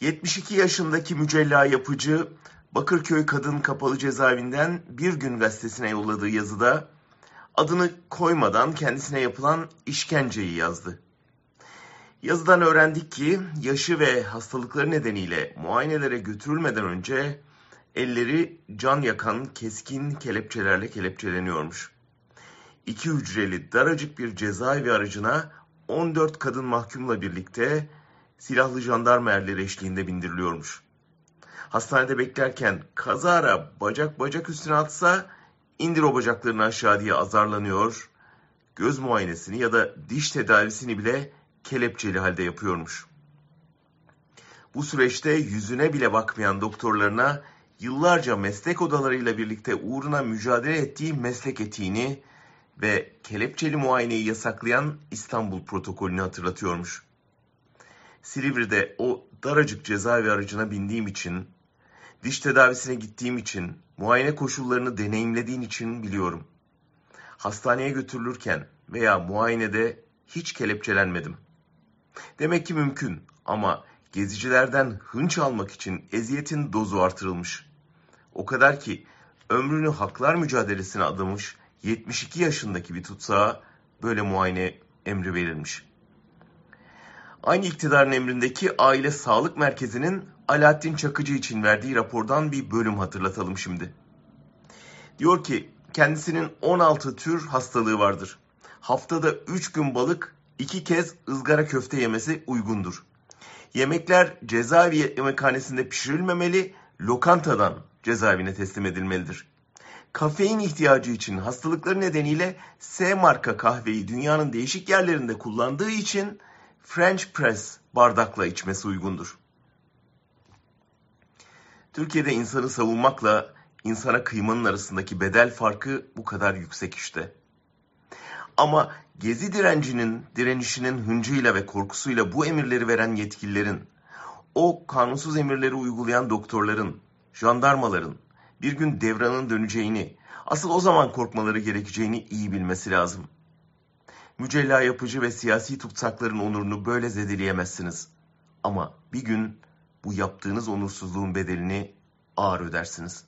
72 yaşındaki mücella yapıcı Bakırköy Kadın Kapalı Cezaevinden Bir Gün gazetesine yolladığı yazıda adını koymadan kendisine yapılan işkenceyi yazdı. Yazıdan öğrendik ki yaşı ve hastalıkları nedeniyle muayenelere götürülmeden önce elleri can yakan keskin kelepçelerle kelepçeleniyormuş. İki hücreli daracık bir cezaevi aracına 14 kadın mahkumla birlikte silahlı jandarma erleri eşliğinde bindiriliyormuş. Hastanede beklerken kazara bacak bacak üstüne atsa indir o bacaklarını aşağı diye azarlanıyor. Göz muayenesini ya da diş tedavisini bile kelepçeli halde yapıyormuş. Bu süreçte yüzüne bile bakmayan doktorlarına yıllarca meslek odalarıyla birlikte uğruna mücadele ettiği meslek etiğini ve kelepçeli muayeneyi yasaklayan İstanbul protokolünü hatırlatıyormuş. Silivri'de o daracık cezaevi aracına bindiğim için, diş tedavisine gittiğim için, muayene koşullarını deneyimlediğin için biliyorum. Hastaneye götürülürken veya muayenede hiç kelepçelenmedim. Demek ki mümkün ama gezicilerden hınç almak için eziyetin dozu artırılmış. O kadar ki ömrünü haklar mücadelesine adamış 72 yaşındaki bir tutsağa böyle muayene emri verilmiş. Aynı iktidarın emrindeki Aile Sağlık Merkezi'nin Alaaddin Çakıcı için verdiği rapordan bir bölüm hatırlatalım şimdi. Diyor ki kendisinin 16 tür hastalığı vardır. Haftada 3 gün balık, 2 kez ızgara köfte yemesi uygundur. Yemekler cezaevi yemekhanesinde pişirilmemeli, lokantadan cezaevine teslim edilmelidir. Kafein ihtiyacı için hastalıkları nedeniyle S marka kahveyi dünyanın değişik yerlerinde kullandığı için French press bardakla içmesi uygundur. Türkiye'de insanı savunmakla insana kıymanın arasındaki bedel farkı bu kadar yüksek işte. Ama gezi direncinin, direnişinin hıncıyla ve korkusuyla bu emirleri veren yetkililerin, o kanunsuz emirleri uygulayan doktorların, jandarmaların bir gün devranın döneceğini, asıl o zaman korkmaları gerekeceğini iyi bilmesi lazım. Mücella yapıcı ve siyasi tutsakların onurunu böyle zedeleyemezsiniz. Ama bir gün bu yaptığınız onursuzluğun bedelini ağır ödersiniz.